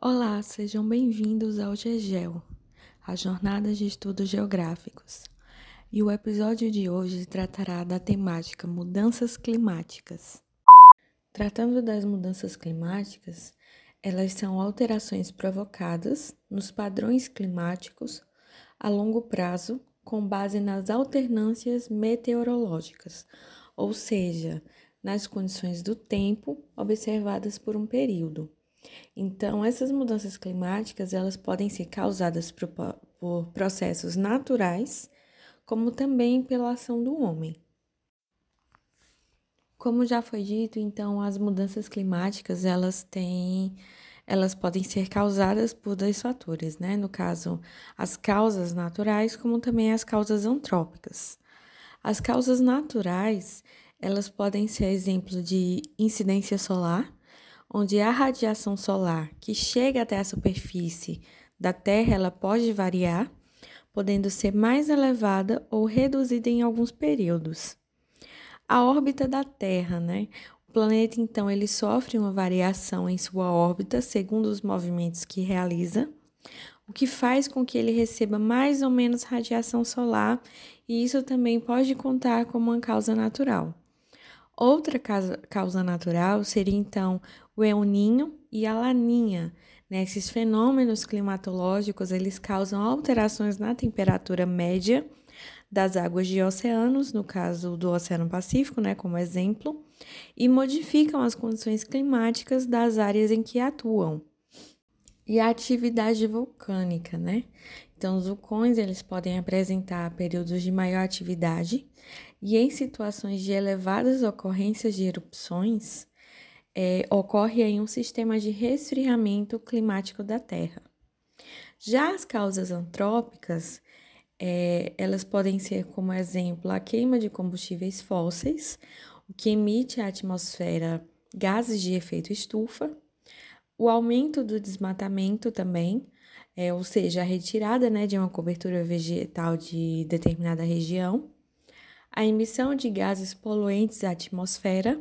Olá, sejam bem-vindos ao GEGEL, a Jornada de Estudos Geográficos. E o episódio de hoje tratará da temática Mudanças Climáticas. Tratando das mudanças climáticas, elas são alterações provocadas nos padrões climáticos a longo prazo com base nas alternâncias meteorológicas, ou seja, nas condições do tempo observadas por um período. Então, essas mudanças climáticas, elas podem ser causadas por, processos naturais, como também pela ação do homem. Como já foi dito, então as mudanças climáticas, elas têm elas podem ser causadas por dois fatores, né? No caso, as causas naturais, como também as causas antrópicas. As causas naturais, elas podem ser exemplo de incidência solar, onde a radiação solar que chega até a superfície da Terra, ela pode variar, podendo ser mais elevada ou reduzida em alguns períodos. A órbita da Terra, né? O planeta, então, ele sofre uma variação em sua órbita segundo os movimentos que realiza, o que faz com que ele receba mais ou menos radiação solar, e isso também pode contar como uma causa natural. Outra causa, natural seria, então, o El Ninho e a Laninha. Né? Esses fenômenos climatológicos, eles causam alterações na temperatura média das águas de oceanos, no caso do Oceano Pacífico, né, como exemplo, e modificam as condições climáticas das áreas em que atuam. E a atividade vulcânica, né? Então, os vulcões eles podem apresentar períodos de maior atividade e em situações de elevadas ocorrências de erupções, é, ocorre aí um sistema de resfriamento climático da Terra. Já as causas antrópicas, é, elas podem ser, como exemplo, a queima de combustíveis fósseis, o que emite à atmosfera gases de efeito estufa, o aumento do desmatamento também, é, ou seja, a retirada né, de uma cobertura vegetal de determinada região, a emissão de gases poluentes à atmosfera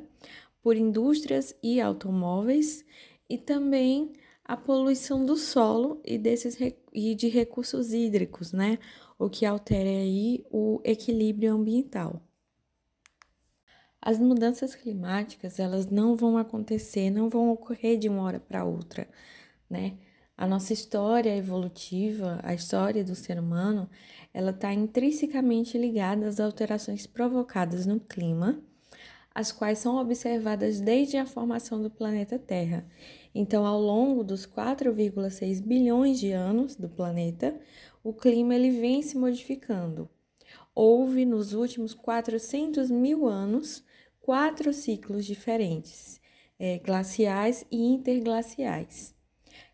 por indústrias e automóveis e também a poluição do solo e, desses, e de recursos hídricos, né? o que altera aí o equilíbrio ambiental. As mudanças climáticas, elas não vão acontecer, não vão ocorrer de uma hora para outra, né? A nossa história evolutiva, a história do ser humano, ela está intrinsecamente ligada às alterações provocadas no clima, as quais são observadas desde a formação do planeta Terra. Então, ao longo dos 4,6 bilhões de anos do planeta, o clima ele vem se modificando. Houve nos últimos 400 mil anos quatro ciclos diferentes, é, glaciais e interglaciais.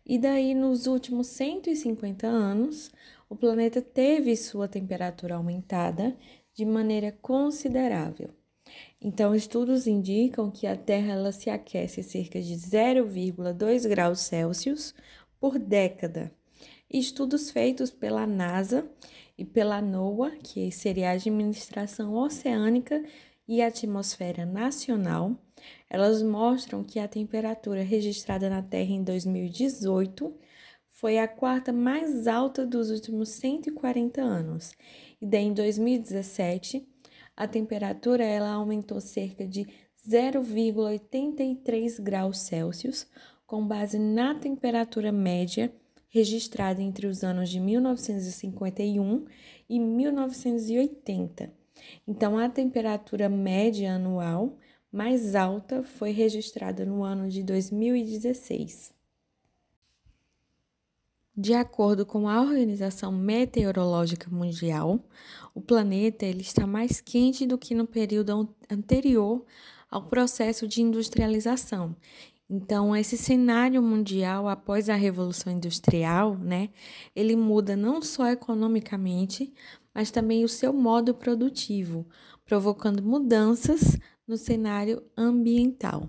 E daí, nos últimos 150 anos, o planeta teve sua temperatura aumentada de maneira considerável. Então, estudos indicam que a Terra ela se aquece cerca de 0,2 graus Celsius por década estudos feitos pela NASA e pela NOAA, que seria a Administração Oceânica e Atmosfera Nacional, elas mostram que a temperatura registrada na Terra em 2018 foi a quarta mais alta dos últimos 140 anos. E daí em 2017, a temperatura ela aumentou cerca de 0,83 graus Celsius, com base na temperatura média registrada entre os anos de 1951 e 1980. Então, a temperatura média anual mais alta foi registrada no ano de 2016. De acordo com a Organização Meteorológica Mundial, o planeta ele está mais quente do que no período anterior ao processo de industrialização então, esse cenário mundial após a Revolução Industrial, né, ele muda não só economicamente, mas também o seu modo produtivo, provocando mudanças no cenário ambiental.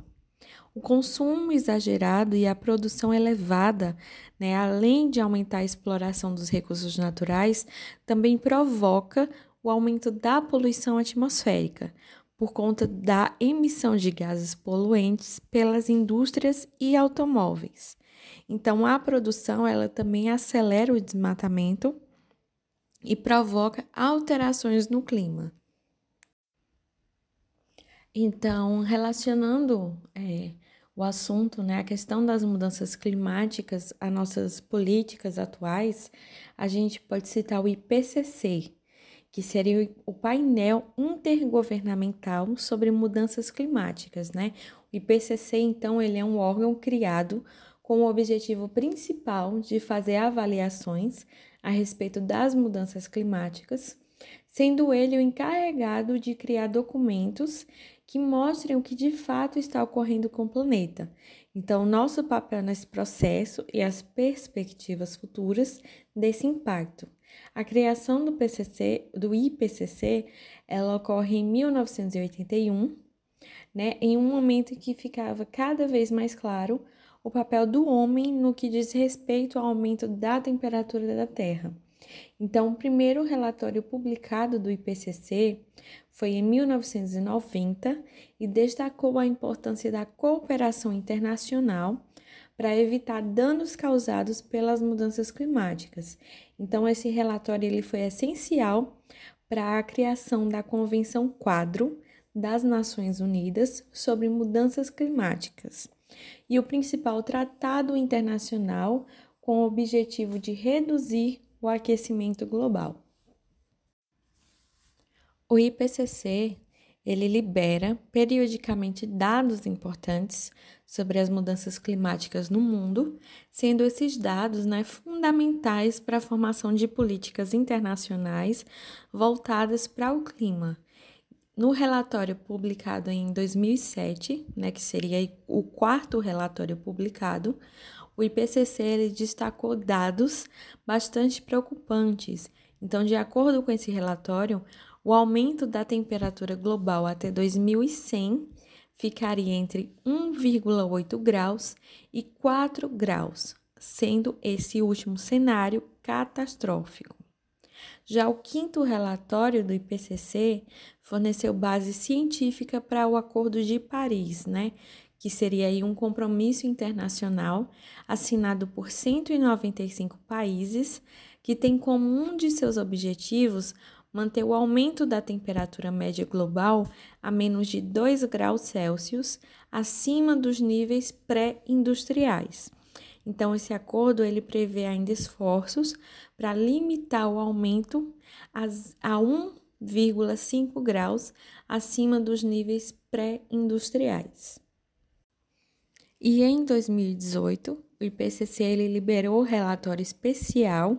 O consumo exagerado e a produção elevada, né, além de aumentar a exploração dos recursos naturais, também provoca o aumento da poluição atmosférica, por conta da emissão de gases poluentes pelas indústrias e automóveis. Então, a produção ela também acelera o desmatamento e provoca alterações no clima. Então, relacionando é, o assunto, né, a questão das mudanças climáticas, as nossas políticas atuais, a gente pode citar o IPCC, que seria o painel intergovernamental sobre mudanças climáticas, né? O IPCC, então, ele é um órgão criado com o objetivo principal de fazer avaliações a respeito das mudanças climáticas, sendo ele o encarregado de criar documentos que mostrem o que de fato está ocorrendo com o planeta. Então, nosso papel nesse processo e as perspectivas futuras desse impacto. A criação do PCC, do IPCC, ela ocorre em 1981, né, em um momento em que ficava cada vez mais claro o papel do homem no que diz respeito ao aumento da temperatura da Terra. Então, o primeiro relatório publicado do IPCC foi em 1990 e destacou a importância da cooperação internacional para evitar danos causados pelas mudanças climáticas. Então esse relatório ele foi essencial para a criação da Convenção Quadro das Nações Unidas sobre Mudanças Climáticas e o principal tratado internacional com o objetivo de reduzir o aquecimento global. O IPCC ele libera periodicamente dados importantes sobre as mudanças climáticas no mundo, sendo esses dados né, fundamentais para a formação de políticas internacionais voltadas para o clima. No relatório publicado em 2007, né, que seria o quarto relatório publicado, o IPCC ele destacou dados bastante preocupantes. Então, de acordo com esse relatório, o aumento da temperatura global até 2100 ficaria entre 1,8 graus e 4 graus, sendo esse último cenário catastrófico. Já o quinto relatório do IPCC forneceu base científica para o Acordo de Paris, né, que seria aí um compromisso internacional assinado por 195 países, que tem como um de seus objetivos manter o aumento da temperatura média global a menos de 2 graus Celsius acima dos níveis pré-industriais. Então, esse acordo ele prevê ainda esforços para limitar o aumento a 1,5 graus acima dos níveis pré-industriais. E em 2018, o IPCC ele liberou o relatório especial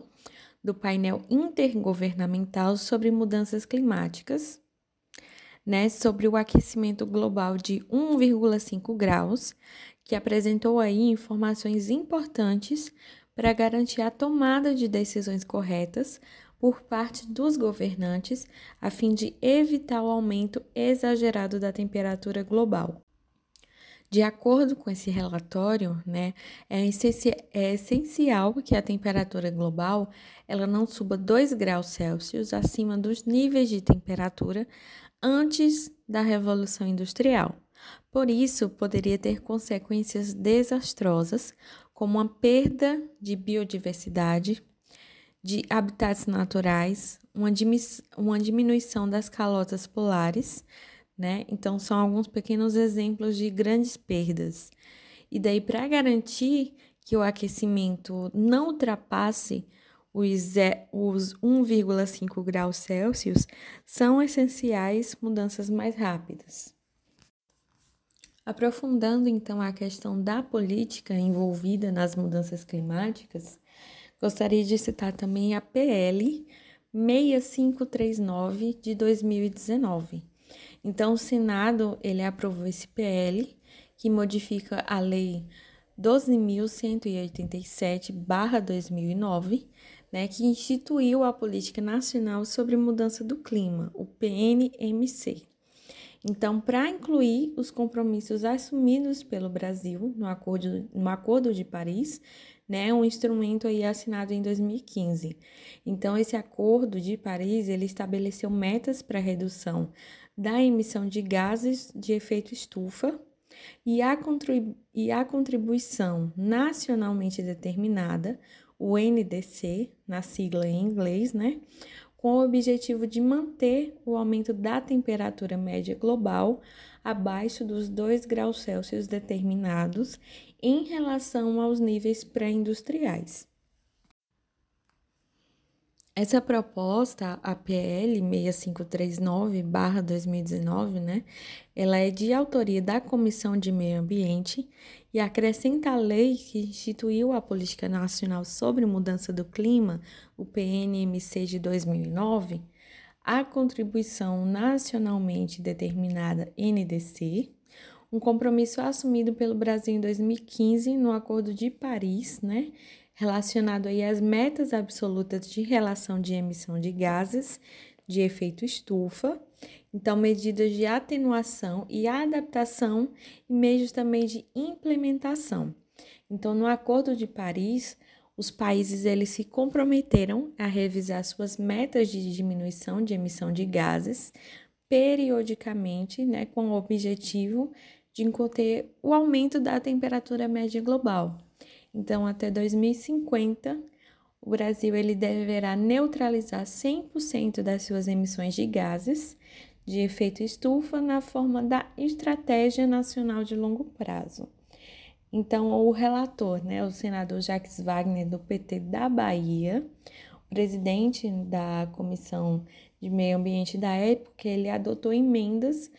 do painel intergovernamental sobre mudanças climáticas, né, sobre o aquecimento global de 1,5 graus, que apresentou aí informações importantes para garantir a tomada de decisões corretas por parte dos governantes, a fim de evitar o aumento exagerado da temperatura global. De acordo com esse relatório, né, é, é essencial que a temperatura global ela não suba 2 graus Celsius acima dos níveis de temperatura antes da Revolução Industrial. Por isso, poderia ter consequências desastrosas, como a perda de biodiversidade, de habitats naturais, uma, uma diminuição das calotas polares, né? Então, são alguns pequenos exemplos de grandes perdas. E daí, para garantir que o aquecimento não ultrapasse os, os 1,5 graus Celsius, são essenciais mudanças mais rápidas. Aprofundando então a questão da política envolvida nas mudanças climáticas, gostaria de citar também a PL 6539 de 2019 então, o Senado ele aprovou esse PL que modifica a Lei 12.187/2009, né, que instituiu a Política Nacional sobre Mudança do Clima, o PNMC. Então, para incluir os compromissos assumidos pelo Brasil no Acordo, no acordo de Paris, né, um instrumento aí assinado em 2015. Então, esse Acordo de Paris, ele estabeleceu metas para redução da emissão de gases de efeito estufa e a, e a contribuição nacionalmente determinada, o NDC, na sigla em inglês, né? Com o objetivo de manter o aumento da temperatura média global abaixo dos 2 graus Celsius determinados em relação aos níveis pré-industriais. Essa proposta, a PL 6539/2019, né, ela é de autoria da Comissão de Meio Ambiente e acrescenta a lei que instituiu a Política Nacional sobre Mudança do Clima, o PNMC de 2009, a contribuição nacionalmente determinada NDC, um compromisso assumido pelo Brasil em 2015 no Acordo de Paris, né, relacionado aí às metas absolutas de relação de emissão de gases de efeito estufa, então medidas de atenuação e adaptação e meios também de implementação. Então, no Acordo de Paris, os países eles se comprometeram a revisar suas metas de diminuição de emissão de gases periodicamente, né, com o objetivo de conter o aumento da temperatura média global. Então, até 2050, o Brasil ele deverá neutralizar 100% das suas emissões de gases de efeito estufa na forma da Estratégia Nacional de Longo Prazo. Então, o relator, né, o senador Jacques Wagner, do PT da Bahia, presidente da Comissão de Meio Ambiente da época, ele adotou emendas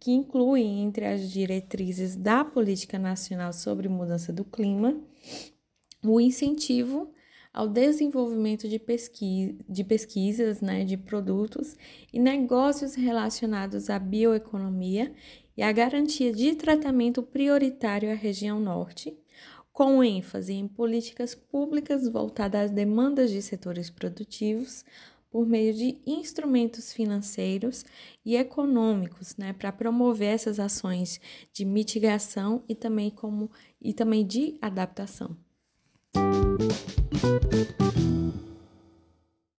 que incluem entre as diretrizes da Política Nacional sobre Mudança do Clima o incentivo ao desenvolvimento de, de pesquisas né, de produtos e negócios relacionados à bioeconomia e a garantia de tratamento prioritário à região norte, com ênfase em políticas públicas voltadas às demandas de setores produtivos por meio de instrumentos financeiros e econômicos, né, para promover essas ações de mitigação e também como e também de adaptação. Música